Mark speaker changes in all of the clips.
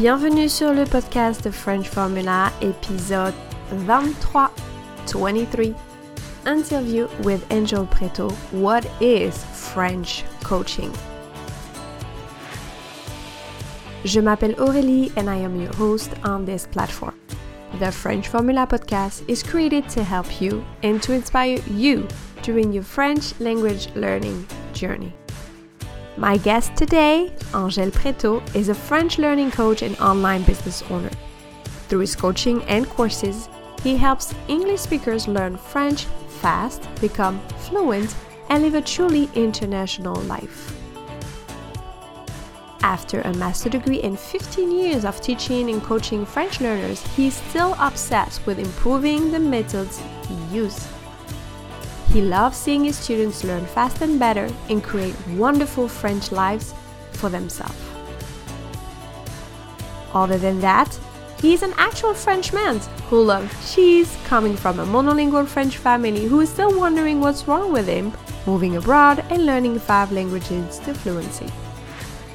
Speaker 1: Bienvenue sur le podcast French Formula, épisode 23, 23. Interview with Angel Prétot. What is French coaching? Je m'appelle Aurélie and I am your host on this platform. The French Formula podcast is created to help you and to inspire you during your French language learning journey. My guest today, Angel Prétot, is a French learning coach and online business owner. Through his coaching and courses, he helps English speakers learn French fast, become fluent, and live a truly international life. After a master degree and 15 years of teaching and coaching French learners, he's still obsessed with improving the methods he uses. He loves seeing his students learn fast and better and create wonderful French lives for themselves. Other than that, he is an actual Frenchman who loves cheese, coming from a monolingual French family who is still wondering what's wrong with him, moving abroad and learning five languages to fluency.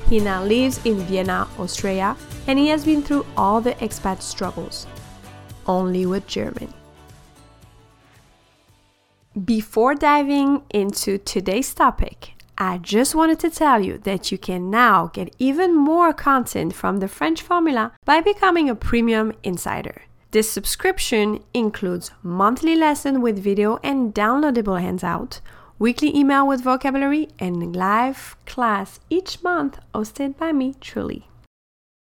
Speaker 1: He now lives in Vienna, Austria, and he has been through all the expat struggles, only with German. Before diving into today's topic, I just wanted to tell you that you can now get even more content from the French Formula by becoming a premium insider. This subscription includes monthly lesson with video and downloadable handout, weekly email with vocabulary, and live class each month hosted by me truly.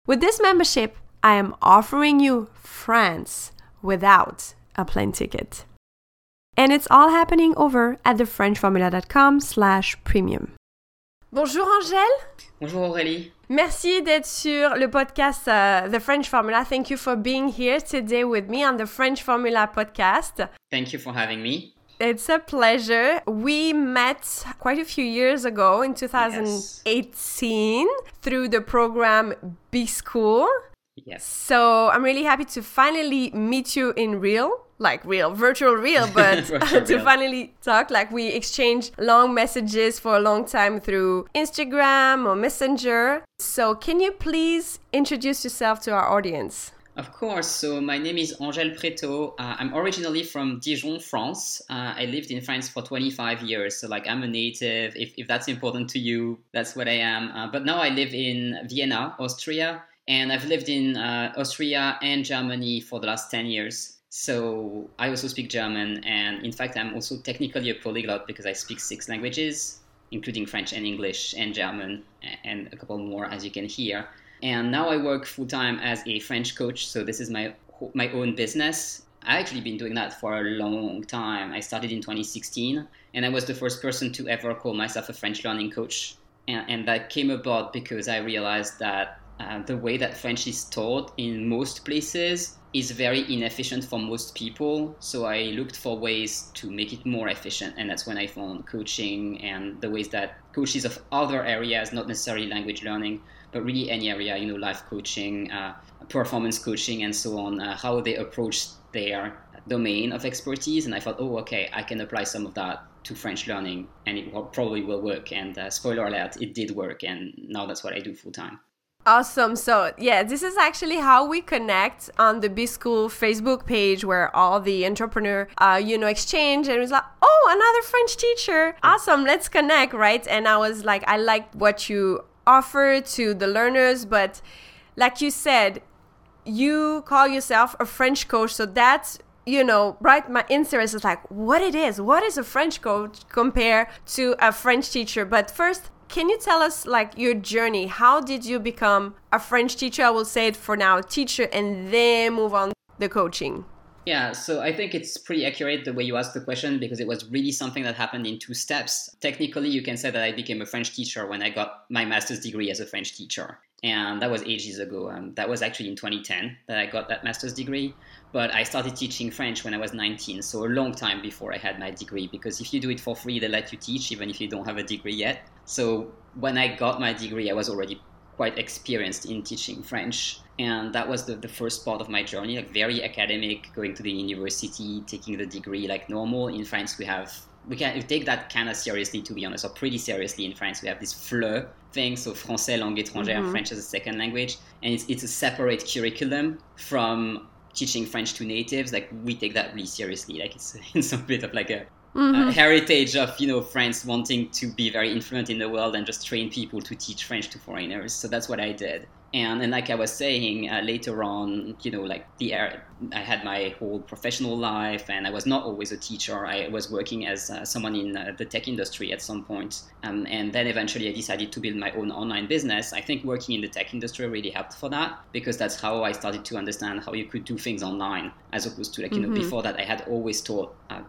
Speaker 1: With this membership, I am offering you France without a plane ticket. And it's all happening over at thefrenchformula.com slash premium. Bonjour Angel.
Speaker 2: Bonjour Aurélie.
Speaker 1: Merci d'être sur le podcast uh, The French Formula. Thank you for being here today with me on the French Formula podcast.
Speaker 2: Thank you for having me.
Speaker 1: It's a pleasure. We met quite a few years ago in 2018 yes. through the program B School.
Speaker 2: Yes.
Speaker 1: So I'm really happy to finally meet you in real like real, virtual real, but virtual to real. finally talk. Like we exchange long messages for a long time through Instagram or Messenger. So can you please introduce yourself to our audience?
Speaker 2: Of course. So my name is Angel Prétot. Uh, I'm originally from Dijon, France. Uh, I lived in France for 25 years. So like I'm a native. If, if that's important to you, that's what I am. Uh, but now I live in Vienna, Austria. And I've lived in uh, Austria and Germany for the last 10 years. So I also speak German, and in fact, I'm also technically a polyglot because I speak six languages, including French and English and German, and a couple more, as you can hear. And now I work full time as a French coach. So this is my my own business. I actually been doing that for a long time. I started in 2016, and I was the first person to ever call myself a French learning coach. And, and that came about because I realized that uh, the way that French is taught in most places is very inefficient for most people. So I looked for ways to make it more efficient. And that's when I found coaching and the ways that coaches of other areas, not necessarily language learning, but really any area, you know, life coaching, uh, performance coaching, and so on, uh, how they approach their domain of expertise. And I thought, oh, okay, I can apply some of that to French learning and it will, probably will work. And uh, spoiler alert, it did work. And now that's what I do full time.
Speaker 1: Awesome. So, yeah, this is actually how we connect on the B School Facebook page where all the entrepreneur, uh, you know, exchange. And it was like, oh, another French teacher. Awesome. Let's connect, right? And I was like, I like what you offer to the learners. But like you said, you call yourself a French coach. So that's you know, right? My interest is like what it is. What is a French coach compare to a French teacher? But first, can you tell us like your journey? How did you become a French teacher? I will say it for now, teacher, and then move on the coaching.
Speaker 2: Yeah, so I think it's pretty accurate the way you asked the question because it was really something that happened in two steps. Technically, you can say that I became a French teacher when I got my master's degree as a French teacher. And that was ages ago. Um, that was actually in 2010 that I got that master's degree. But I started teaching French when I was 19, so a long time before I had my degree. Because if you do it for free, they let you teach even if you don't have a degree yet. So when I got my degree, I was already quite experienced in teaching French. And that was the, the first part of my journey, like very academic, going to the university, taking the degree like normal. In France, we have we can we take that kind of seriously, to be honest, or pretty seriously in France. We have this FLE thing, so Français langue étrangère, mm-hmm. French as a second language, and it's it's a separate curriculum from teaching French to natives. Like we take that really seriously. Like it's it's a bit of like a Mm-hmm. Uh, heritage of you know France wanting to be very influent in the world and just train people to teach French to foreigners. So that's what I did. And and like I was saying uh, later on, you know, like the I had my whole professional life, and I was not always a teacher. I was working as uh, someone in uh, the tech industry at some point, um, and then eventually I decided to build my own online business. I think working in the tech industry really helped for that because that's how I started to understand how you could do things online, as opposed to like you mm-hmm. know before that I had always taught uh,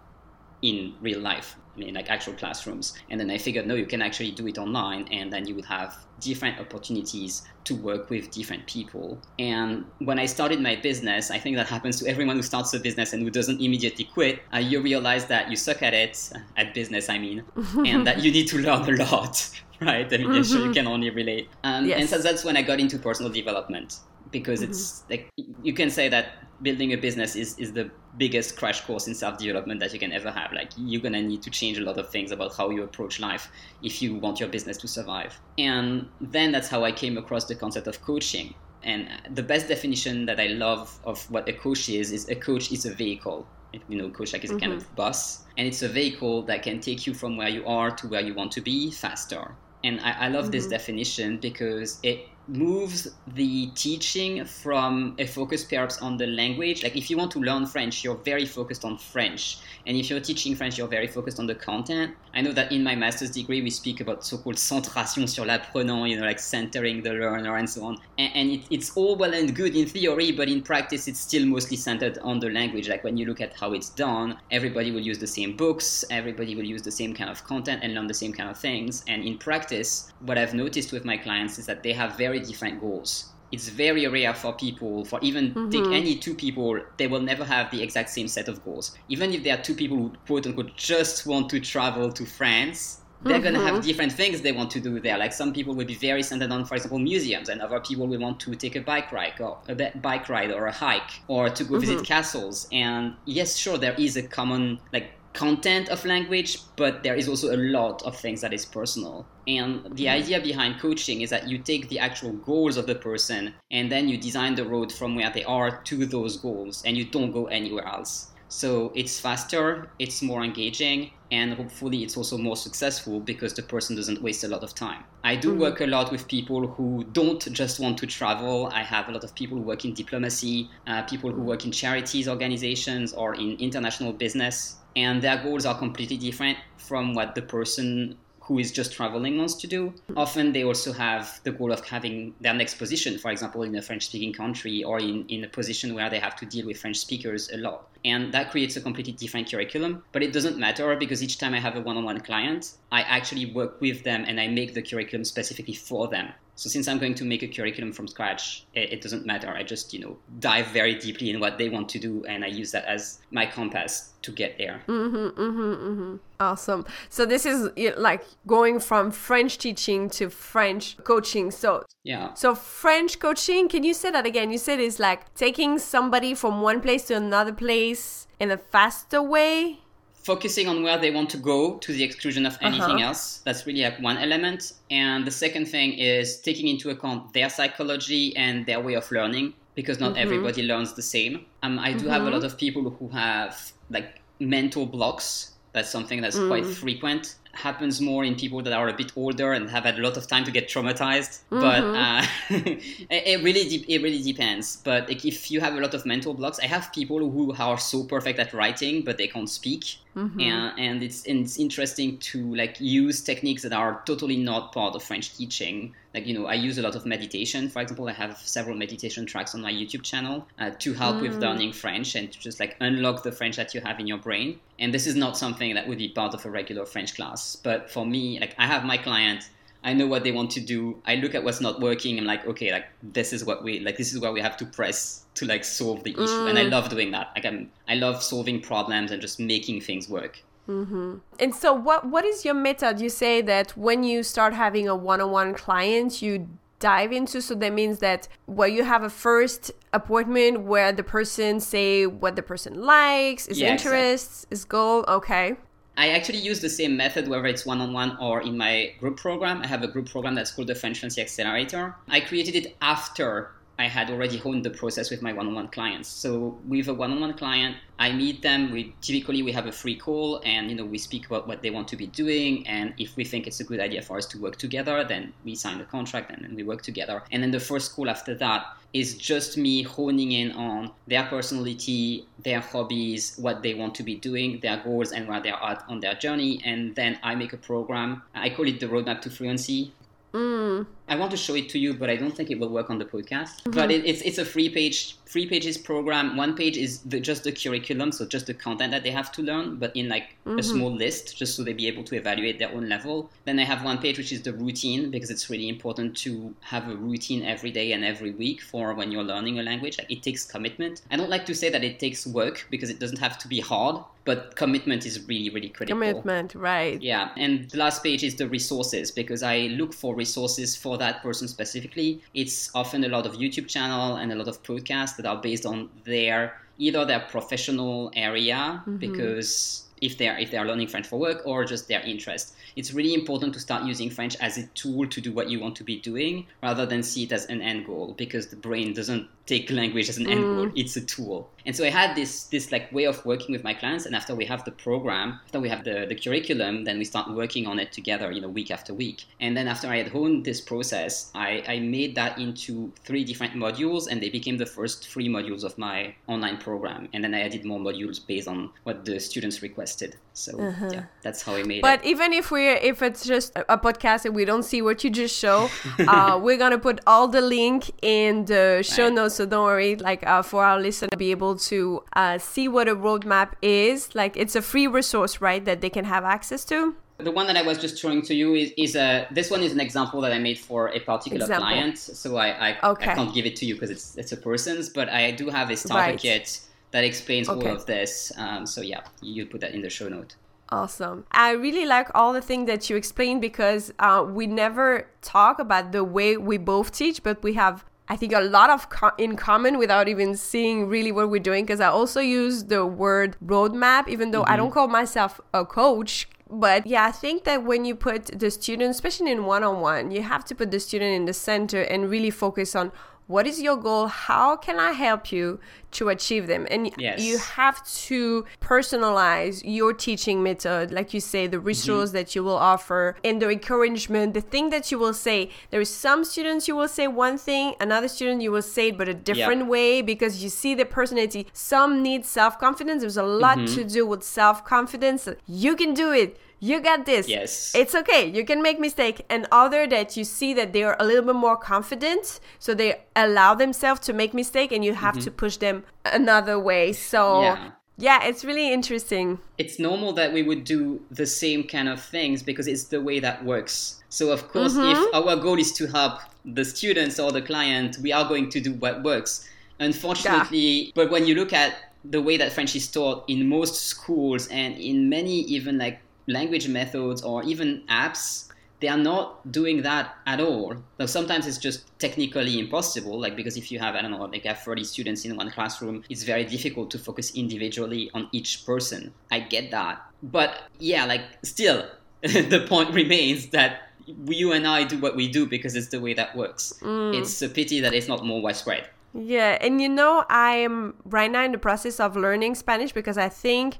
Speaker 2: in real life, I mean, like actual classrooms. And then I figured, no, you can actually do it online, and then you would have different opportunities to work with different people. And when I started my business, I think that happens to everyone who starts a business and who doesn't immediately quit. Uh, you realize that you suck at it, at business, I mean, and that you need to learn a lot. Right, I mean, mm-hmm. sure you can only relate, um, yes. and so that's when I got into personal development because mm-hmm. it's like you can say that building a business is, is the biggest crash course in self-development that you can ever have like you're going to need to change a lot of things about how you approach life if you want your business to survive and then that's how i came across the concept of coaching and the best definition that i love of what a coach is is a coach is a vehicle you know coach like is a mm-hmm. kind of bus and it's a vehicle that can take you from where you are to where you want to be faster and i, I love mm-hmm. this definition because it moves the teaching from a focus perhaps on the language. Like if you want to learn French, you're very focused on French. And if you're teaching French, you're very focused on the content. I know that in my master's degree, we speak about so-called centration sur l'apprenant, you know, like centering the learner and so on. And, and it, it's all well and good in theory, but in practice, it's still mostly centered on the language. Like when you look at how it's done, everybody will use the same books, everybody will use the same kind of content and learn the same kind of things. And in practice, what I've noticed with my clients is that they have very very different goals. It's very rare for people, for even mm-hmm. take any two people, they will never have the exact same set of goals. Even if there are two people who quote unquote just want to travel to France, they're mm-hmm. going to have different things they want to do there. Like some people will be very centered on, for example, museums, and other people will want to take a bike ride or a bike ride or a hike or to go mm-hmm. visit castles. And yes, sure, there is a common like content of language, but there is also a lot of things that is personal. And the mm. idea behind coaching is that you take the actual goals of the person and then you design the road from where they are to those goals and you don't go anywhere else. So it's faster, it's more engaging, and hopefully it's also more successful because the person doesn't waste a lot of time. I do mm-hmm. work a lot with people who don't just want to travel. I have a lot of people who work in diplomacy, uh, people who work in charities organizations or in international business and their goals are completely different from what the person who is just traveling wants to do. Often they also have the goal of having their next position, for example, in a French speaking country or in, in a position where they have to deal with French speakers a lot. And that creates a completely different curriculum. But it doesn't matter because each time I have a one on one client, I actually work with them and I make the curriculum specifically for them. So since I'm going to make a curriculum from scratch, it, it, doesn't matter. I just, you know, dive very deeply in what they want to do and I use that as my compass to get there.
Speaker 1: Mm-hmm, mm-hmm, mm-hmm. Awesome. So this is like going from French teaching to French coaching. So
Speaker 2: yeah.
Speaker 1: So French coaching, can you say that again? You said it's like taking somebody from one place to another place in a faster way
Speaker 2: focusing on where they want to go to the exclusion of anything uh-huh. else. That's really like one element. And the second thing is taking into account their psychology and their way of learning because not mm-hmm. everybody learns the same. Um, I do mm-hmm. have a mm-hmm. lot of people who have like mental blocks. That's something that's mm. quite frequent happens more in people that are a bit older and have had a lot of time to get traumatized. Mm-hmm. But uh, it, really de- it really depends. But like, if you have a lot of mental blocks, I have people who are so perfect at writing but they can't speak. Mm-hmm. And, and it's and it's interesting to like use techniques that are totally not part of French teaching. Like you know, I use a lot of meditation. For example, I have several meditation tracks on my YouTube channel uh, to help mm. with learning French and to just like unlock the French that you have in your brain. And this is not something that would be part of a regular French class. But for me, like I have my client I know what they want to do. I look at what's not working. I'm like, okay, like this is what we like. This is where we have to press to like solve the issue, mm. and I mm. love doing that. Like I'm, I love solving problems and just making things work.
Speaker 1: Mm-hmm. And so, what what is your method? You say that when you start having a one-on-one client, you dive into. So that means that where you have a first appointment where the person say what the person likes, is yeah, interests, exactly. is goal. Okay.
Speaker 2: I actually use the same method whether it's one on one or in my group program. I have a group program that's called the French Fluency Accelerator. I created it after I had already honed the process with my one-on-one clients. So with a one-on-one client, I meet them. We typically we have a free call, and you know we speak about what they want to be doing, and if we think it's a good idea for us to work together, then we sign the contract and then we work together. And then the first call after that is just me honing in on their personality, their hobbies, what they want to be doing, their goals, and where they're at on their journey. And then I make a program. I call it the Roadmap to Fluency.
Speaker 1: Mm.
Speaker 2: I want to show it to you, but I don't think it will work on the podcast. Mm-hmm. But it, it's it's a free page three pages program. One page is the, just the curriculum, so just the content that they have to learn, but in like mm-hmm. a small list, just so they be able to evaluate their own level. Then I have one page which is the routine because it's really important to have a routine every day and every week for when you're learning a language. Like it takes commitment. I don't like to say that it takes work because it doesn't have to be hard, but commitment is really really critical.
Speaker 1: Commitment, right?
Speaker 2: Yeah, and the last page is the resources because I look for resources for that person specifically. It's often a lot of YouTube channel and a lot of podcasts that are based on their either their professional area mm-hmm. because if they are if they are learning French for work or just their interest. It's really important to start using French as a tool to do what you want to be doing rather than see it as an end goal because the brain doesn't take language as an mm. end goal. It's a tool. And so I had this this like way of working with my clients and after we have the program, after we have the, the curriculum, then we start working on it together, you know, week after week. And then after I had honed this process, I, I made that into three different modules and they became the first three modules of my online program. And then I added more modules based on what the students requested. So uh-huh. yeah, that's how we made
Speaker 1: but
Speaker 2: it.
Speaker 1: But even if we if it's just a podcast and we don't see what you just show, uh, we're gonna put all the link in the show right. notes. So don't worry, like uh, for our listener to be able to uh, see what a roadmap is. Like it's a free resource, right, that they can have access to.
Speaker 2: The one that I was just showing to you is, is a this one is an example that I made for a particular example. client. So I I, okay. I, can't give it to you because it's it's a person's, but I do have a starter right. kit that explains okay. all of this. Um, so yeah, you put that in the show note.
Speaker 1: Awesome. I really like all the things that you explained because uh, we never talk about the way we both teach, but we have I think a lot of co- in common without even seeing really what we're doing because I also use the word roadmap even though mm-hmm. I don't call myself a coach but yeah, I think that when you put the student, especially in one on one, you have to put the student in the center and really focus on what is your goal how can i help you to achieve them and yes. you have to personalize your teaching method like you say the resource mm-hmm. that you will offer and the encouragement the thing that you will say there is some students you will say one thing another student you will say it but a different yep. way because you see the personality some need self-confidence there's a lot mm-hmm. to do with self-confidence you can do it you got this.
Speaker 2: Yes.
Speaker 1: It's okay. You can make mistake. And other that you see that they are a little bit more confident, so they allow themselves to make mistake, and you have mm-hmm. to push them another way. So. Yeah. Yeah, it's really interesting.
Speaker 2: It's normal that we would do the same kind of things because it's the way that works. So, of course, mm-hmm. if our goal is to help the students or the client, we are going to do what works. Unfortunately, yeah. but when you look at the way that French is taught in most schools and in many even like language methods or even apps they are not doing that at all. Now, sometimes it's just technically impossible, like because if you have, I don't know, like have 30 students in one classroom, it's very difficult to focus individually on each person. I get that. But yeah, like still, the point remains that you and I do what we do because it's the way that works. Mm. It's a pity that it's not more widespread.
Speaker 1: Yeah, and you know, I am right now in the process of learning Spanish because I think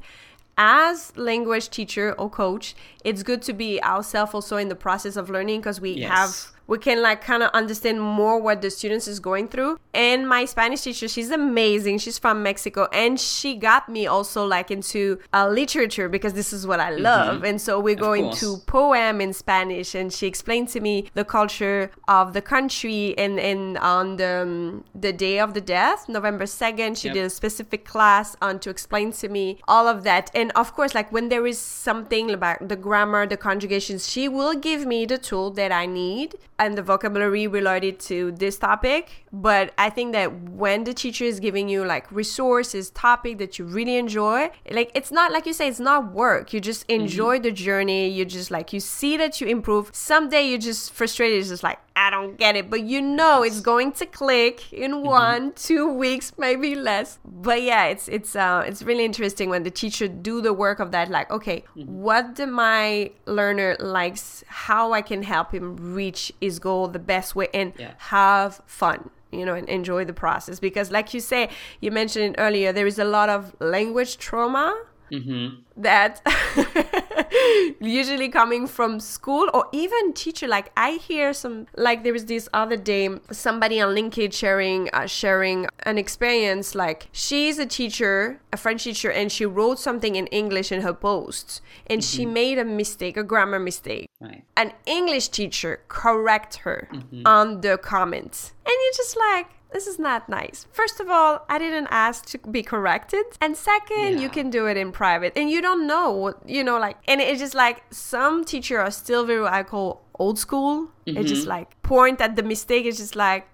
Speaker 1: as language teacher or coach, it's good to be ourselves also in the process of learning because we yes. have we can like kind of understand more what the students is going through and my spanish teacher she's amazing she's from mexico and she got me also like into uh, literature because this is what i mm-hmm. love mm-hmm. and so we're of going course. to poem in spanish and she explained to me the culture of the country and and on the um, the day of the death november 2nd she yep. did a specific class on to explain to me all of that and of course like when there is something about the grammar the conjugations she will give me the tool that i need and the vocabulary related to this topic but i think that when the teacher is giving you like resources topic that you really enjoy like it's not like you say it's not work you just mm-hmm. enjoy mm-hmm. the journey you just like you see that you improve someday you're just frustrated it's just like I don't get it. But you know it's going to click in mm-hmm. one, two weeks, maybe less. But yeah, it's it's uh it's really interesting when the teacher do the work of that. Like, okay, mm-hmm. what do my learner likes? How I can help him reach his goal the best way and yeah. have fun you know, and enjoy the process. Because, like you say, you mentioned earlier, there is a lot of language trauma mm-hmm. that usually coming from school or even teacher like i hear some like there was this other day somebody on linkedin sharing uh, sharing an experience like she's a teacher a french teacher and she wrote something in english in her post and mm-hmm. she made a mistake a grammar mistake right. an english teacher correct her mm-hmm. on the comments and you're just like this is not nice. First of all, I didn't ask to be corrected. And second, yeah. you can do it in private and you don't know what, you know, like, and it's just like some teachers are still very, I call old school. Mm-hmm. It's just like point at the mistake. It's just like,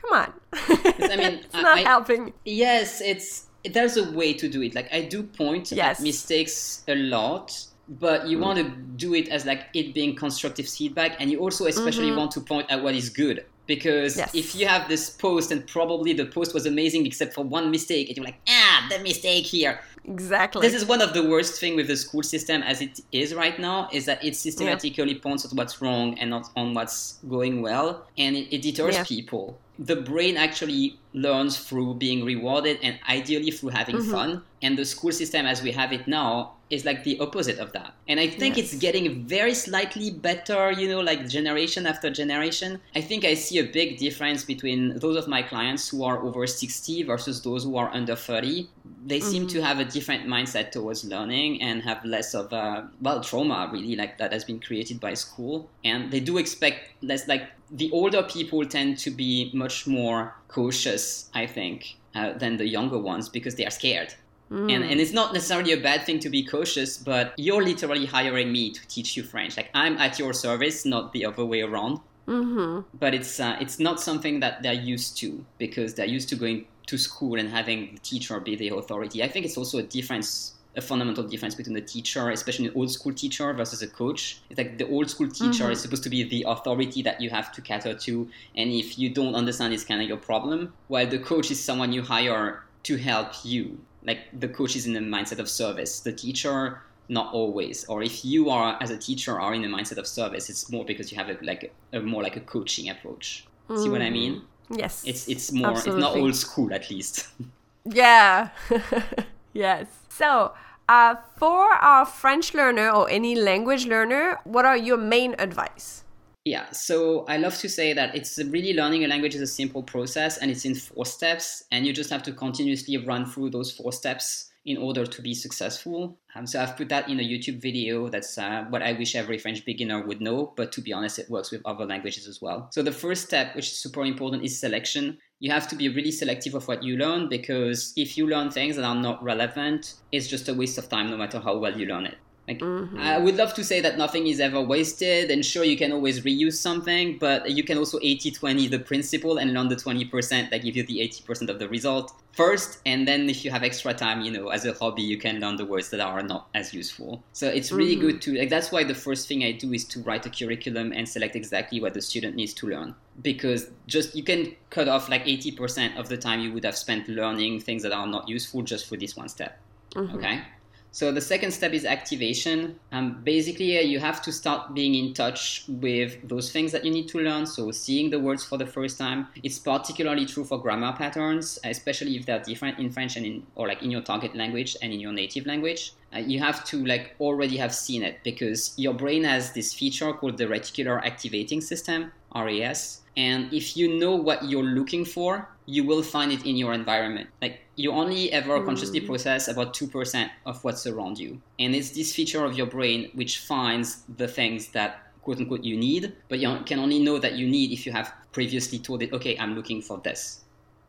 Speaker 1: come on. I mean, it's not I, helping.
Speaker 2: Yes, it's, there's a way to do it. Like, I do point yes. at mistakes a lot but you mm. want to do it as like it being constructive feedback and you also especially mm-hmm. want to point at what is good because yes. if you have this post and probably the post was amazing except for one mistake and you're like ah the mistake here
Speaker 1: exactly
Speaker 2: this is one of the worst thing with the school system as it is right now is that it systematically yeah. points at what's wrong and not on what's going well and it, it deters yeah. people the brain actually learns through being rewarded and ideally through having mm-hmm. fun and the school system as we have it now is like the opposite of that. And I think yes. it's getting very slightly better, you know, like generation after generation. I think I see a big difference between those of my clients who are over 60 versus those who are under 30. They mm-hmm. seem to mm-hmm. have a different mindset towards learning and have less of a, well, trauma really, like that has been created by school. And they do expect less, like the older people tend to be much more cautious, I think, uh, than the younger ones because they are scared Mm. And, and it's not necessarily a bad thing to be cautious, but you're literally hiring me to teach you French. Like I'm at your service, not the other way around. Mm-hmm. But it's uh, it's not something that they're used to because they're used to going to school and having the teacher be the authority. I think it's also a difference, a fundamental difference between the teacher, especially an old school teacher versus a coach. It's like the old school teacher mm-hmm. is supposed to be the authority that you have to cater to, and if you don't understand, it's kind of your problem. While the coach is someone you hire to help you like the coach is in the mindset of service. The teacher not always. Or if you are as a teacher are in the mindset of service it's more because you have a, like a, more like a coaching approach. Mm. see what i mean?
Speaker 1: Mm. yes.
Speaker 2: It's it's more Absolutely. it's not old school at least.
Speaker 1: Yeah. Yes. So uh, for our french learner or any language learner what are your main advice
Speaker 2: yeah, so I love to say that it's really learning a language is a simple process and it's in four steps, and you just have to continuously run through those four steps in order to be successful. Um, so I've put that in a YouTube video. That's uh, what I wish every French beginner would know, but to be honest, it works with other languages as well. So the first step, which is super important, is selection. You have to be really selective of what you learn because if you learn things that are not relevant, it's just a waste of time no matter how well you learn it. Like, mm-hmm. I would love to say that nothing is ever wasted, and sure, you can always reuse something, but you can also 80 20 the principle and learn the 20% that give you the 80% of the result first. And then, if you have extra time, you know, as a hobby, you can learn the words that are not as useful. So, it's really mm-hmm. good to, like, that's why the first thing I do is to write a curriculum and select exactly what the student needs to learn. Because just you can cut off like 80% of the time you would have spent learning things that are not useful just for this one step. Mm-hmm. Okay? So the second step is activation. Um, basically, uh, you have to start being in touch with those things that you need to learn. So seeing the words for the first time. It's particularly true for grammar patterns, especially if they're different in French and in or like in your target language and in your native language. Uh, you have to like already have seen it because your brain has this feature called the reticular activating system, RAS. And if you know what you're looking for, you will find it in your environment. Like you only ever mm. consciously process about 2% of what's around you. And it's this feature of your brain which finds the things that quote unquote you need, but you can only know that you need if you have previously told it, okay, I'm looking for this.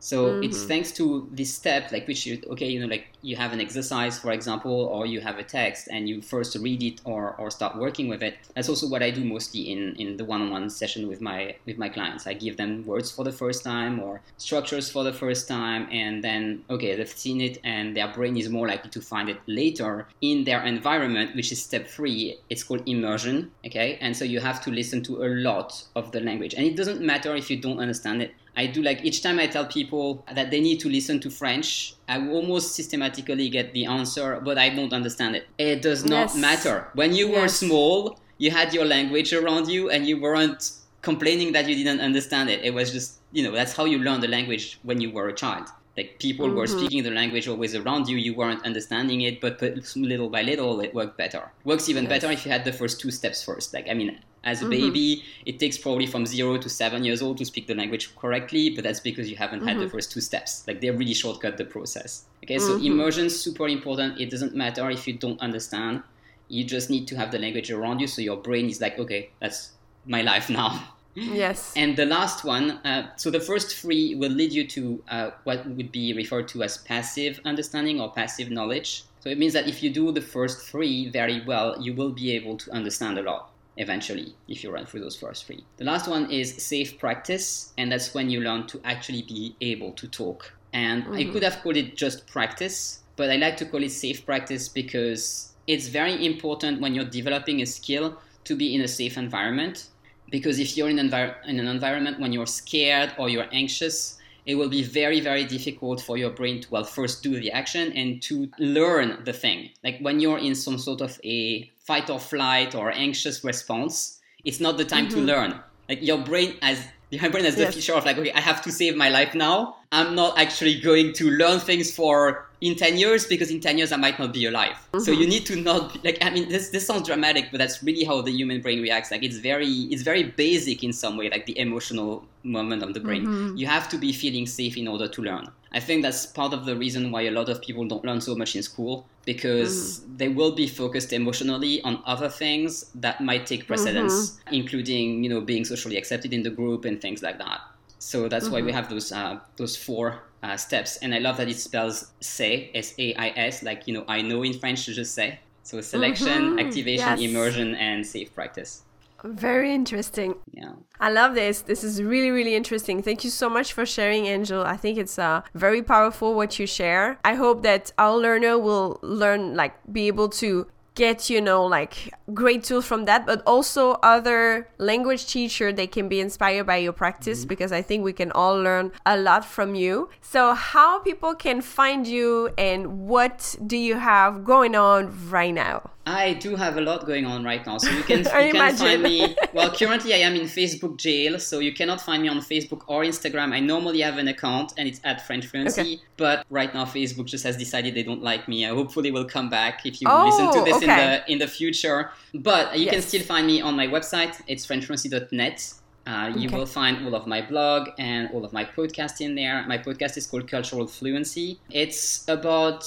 Speaker 2: So mm-hmm. it's thanks to this step, like which you, okay, you know, like you have an exercise, for example, or you have a text and you first read it or, or start working with it. That's also what I do mostly in, in the one-on-one session with my with my clients. I give them words for the first time or structures for the first time, and then okay, they've seen it and their brain is more likely to find it later in their environment, which is step three. It's called immersion. Okay, and so you have to listen to a lot of the language, and it doesn't matter if you don't understand it I do like each time I tell people that they need to listen to French, I almost systematically get the answer, but I don't understand it. It does not yes. matter. When you yes. were small, you had your language around you and you weren't complaining that you didn't understand it. It was just, you know, that's how you learn the language when you were a child. Like people mm-hmm. were speaking the language always around you, you weren't understanding it, but little by little it worked better. Works even yes. better if you had the first two steps first. Like, I mean, as a mm-hmm. baby, it takes probably from zero to seven years old to speak the language correctly, but that's because you haven't mm-hmm. had the mm-hmm. first two steps. Like they really shortcut the process. Okay, so mm-hmm. immersion super important. It doesn't matter if you don't understand. You just need to have the language around you, so your brain is like, okay, that's my life now.
Speaker 1: Yes.
Speaker 2: And the last one, uh, so the first three will lead you to uh, what would be referred to as passive understanding or passive knowledge. So it means that if you do the first three very well, you will be able to understand a lot eventually if you run through those first three. The last one is safe practice, and that's when you learn to actually be able to talk. And mm-hmm. I could have called it just practice, but I like to call it safe practice because it's very important when you're developing a skill to be in a safe environment. Because if you're in, envir- in an environment when you're scared or you're anxious, it will be very, very difficult for your brain to, well, first do the action and to learn the thing. Like when you're in some sort of a fight or flight or anxious response, it's not the time mm-hmm. to learn. Like your brain has your brain has the yes. feature of like, okay, I have to save my life now. I'm not actually going to learn things for in 10 years because in 10 years I might not be alive. Mm-hmm. So you need to not like I mean this this sounds dramatic but that's really how the human brain reacts like it's very it's very basic in some way like the emotional moment of the brain. Mm-hmm. You have to be feeling safe in order to learn. I think that's part of the reason why a lot of people don't learn so much in school because mm. they will be focused emotionally on other things that might take precedence, mm-hmm. including you know being socially accepted in the group and things like that. So that's mm-hmm. why we mm-hmm. have those uh, those four uh, steps, and I love that it spells "say" S A I S, like you know I know in French to just say. So selection, mm-hmm. activation, yes. immersion, and safe practice.
Speaker 1: Very interesting.
Speaker 2: Yeah.
Speaker 1: I love this. This is really, really interesting. Thank you so much for sharing, Angel. I think it's uh, very powerful what you share. I hope that our learner will learn, like, be able to get you know like great tools from that but also other language teacher they can be inspired by your practice mm-hmm. because i think we can all learn a lot from you so how people can find you and what do you have going on right now
Speaker 2: I do have a lot going on right now, so you can, you can find me. Well, currently I am in Facebook jail, so you cannot find me on Facebook or Instagram. I normally have an account, and it's at French Fluency. Okay. But right now, Facebook just has decided they don't like me. I hopefully will come back if you oh, listen to this okay. in the in the future. But you yes. can still find me on my website. It's FrenchFluency.net. Uh, you okay. will find all of my blog and all of my podcast in there. My podcast is called Cultural Fluency. It's about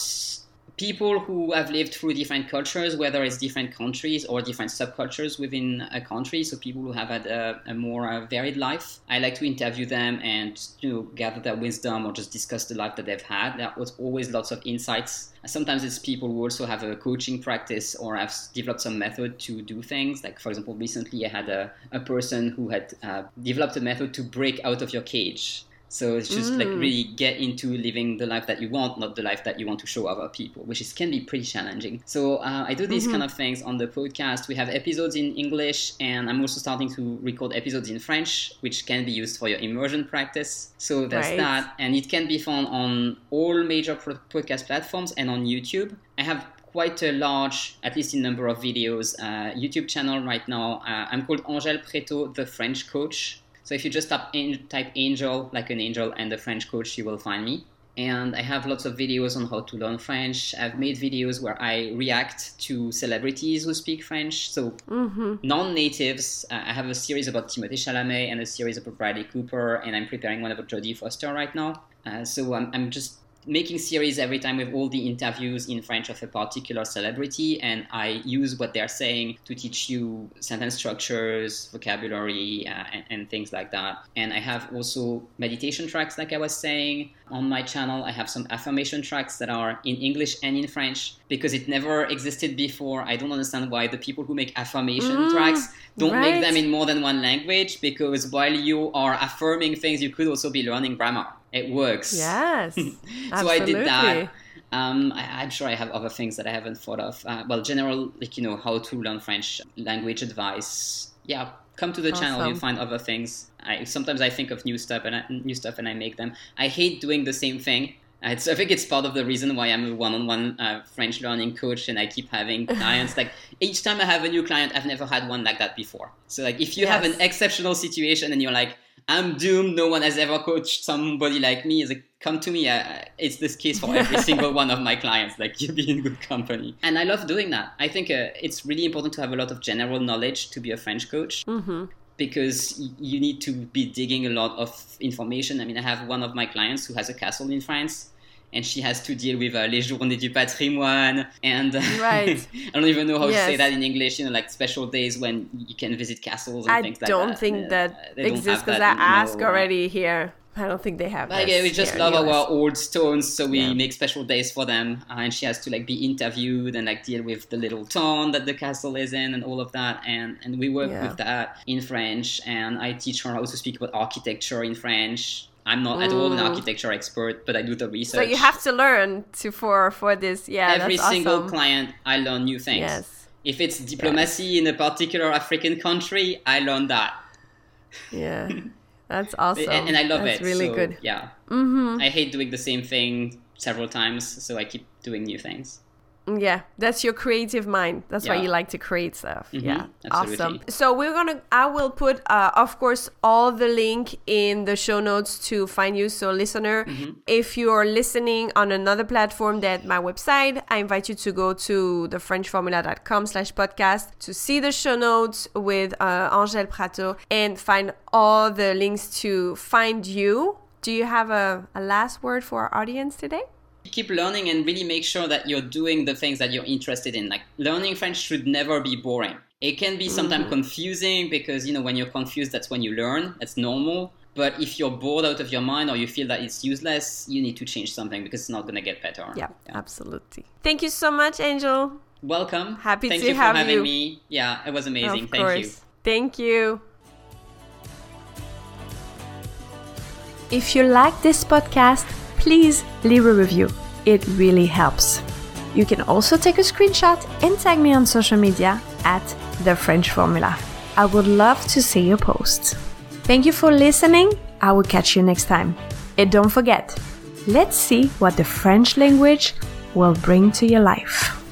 Speaker 2: people who have lived through different cultures, whether it's different countries or different subcultures within a country. So people who have had a, a more uh, varied life. I like to interview them and you know gather their wisdom or just discuss the life that they've had. There was always lots of insights. Sometimes it's people who also have a coaching practice or have developed some method to do things. Like for example, recently I had a, a person who had uh, developed a method to break out of your cage. So it's just mm. like really get into living the life that you want, not the life that you want to show other people, which is can be pretty challenging. So uh, I do these mm-hmm. kind of things on the podcast. We have episodes in English, and I'm also starting to record episodes in French, which can be used for your immersion practice. So that's right. that, and it can be found on all major podcast platforms and on YouTube. I have quite a large, at least in number of videos, uh, YouTube channel right now. Uh, I'm called Angel Prétot, the French coach. So if you just type, type angel, like an angel, and the French coach, you will find me. And I have lots of videos on how to learn French. I've made videos where I react to celebrities who speak French. So mm-hmm. non-natives. Uh, I have a series about Timothée Chalamet and a series about Bradley Cooper, and I'm preparing one about Jodie Foster right now. Uh, so I'm, I'm just making series every time with all the interviews in French of a particular celebrity, and I use what they're saying to teach you sentence structures, vocabulary, uh, and, and things like that. And I have also meditation tracks, like I was saying. On my channel, I have some affirmation tracks that are in English and in French because it never existed before. I don't understand why the people who make affirmation
Speaker 1: Mm,
Speaker 2: tracks don't
Speaker 1: right.
Speaker 2: make them in more than one language because while you are affirming things, you could also be learning grammar. It works.
Speaker 1: Yes.
Speaker 2: so I did that. Um, I, I'm sure I have other things that I haven't thought of. Uh, well, general, like you know, how to learn French language advice. Yeah, come to the channel. You'll find other things. I sometimes I think of new stuff and I, new stuff and I make them. I hate doing the same thing. Uh, It's, I think it's part of the reason why I'm a one-on-one uh, French learning coach and I keep having clients. like each time I have a new client, I've never had one like that before. So like if you have an exceptional situation and you're like, I'm doomed. No one has ever coached somebody like me. It's like, come to me. Uh, it's this case for every single one of my clients. Like, you'll be in good company. And I love doing that. I think uh, it's really important to have a lot of general knowledge to be a French coach
Speaker 1: Mm-hmm.
Speaker 2: because you need to be digging a lot of information. I mean, I have one of my clients who has a castle in France. And she has to deal with uh, les journées du patrimoine, and uh,
Speaker 1: Right.
Speaker 2: I don't even know how to say that in English. You know, like special days when you can visit castles and
Speaker 1: I
Speaker 2: things like that.
Speaker 1: I
Speaker 2: don't think
Speaker 1: that
Speaker 2: they
Speaker 1: exists because I
Speaker 2: no,
Speaker 1: asked
Speaker 2: uh,
Speaker 1: already here. I don't think they have.
Speaker 2: like, yeah, we just love our old stones, so we
Speaker 1: Yeah.
Speaker 2: make special days for them. Uh, and she has to like be interviewed and like deal with the little town that the castle is in and all of that. And and we work
Speaker 1: Yeah.
Speaker 2: with that in French. And I teach her how to speak about architecture in French. I'm not at all an
Speaker 1: Mm.
Speaker 2: architecture expert, but I do the research.
Speaker 1: So you have to learn to for for this. Yeah,
Speaker 2: every single
Speaker 1: awesome.
Speaker 2: client. I learn new things.
Speaker 1: Yes.
Speaker 2: If it's diplomacy in a particular African country, I learn that.
Speaker 1: Yeah. That's awesome.
Speaker 2: and, and I love
Speaker 1: That's
Speaker 2: it.
Speaker 1: really
Speaker 2: so,
Speaker 1: good.
Speaker 2: Yeah.
Speaker 1: Mm-hmm.
Speaker 2: I hate doing the same thing several times, so I keep doing new things.
Speaker 1: Yeah, that's your creative mind. That's why you like to create stuff.
Speaker 2: Mhm,
Speaker 1: Yeah,
Speaker 2: absolutely.
Speaker 1: awesome. So we're gonna. I will put, uh, of course, all the link in the show notes to find you. So, listener,
Speaker 2: Mm-hmm.
Speaker 1: if you are listening on another platform than my website, I invite you to go to thefrenchformula.com/slash podcast to see the show notes with uh, Angel Prétot and find all the links to find you. Do you have a, a last word for our audience today?
Speaker 2: Keep learning and really make sure that you're doing the things that you're interested in. Like learning French should never be boring. It can be sometimes mm. confusing because you know when you're confused, that's when you learn. That's normal. But if you're bored out of your mind or you feel that it's useless, you need to change something because it's not going to get better.
Speaker 1: Yeah, absolutely. Thank you so much, Angel.
Speaker 2: Welcome.
Speaker 1: Happy
Speaker 2: Thank
Speaker 1: to
Speaker 2: you for
Speaker 1: have
Speaker 2: having
Speaker 1: you.
Speaker 2: me. Yeah, it was amazing.
Speaker 1: of
Speaker 2: Thank
Speaker 1: course.
Speaker 2: you.
Speaker 1: Thank you. If you like this podcast, please leave a review. It really helps. You can also take a screenshot and tag me on social media at The French Formula. I would love to see your posts. Thank you for listening. I will catch you next time. And don't forget, let's see what the French language will bring to your life.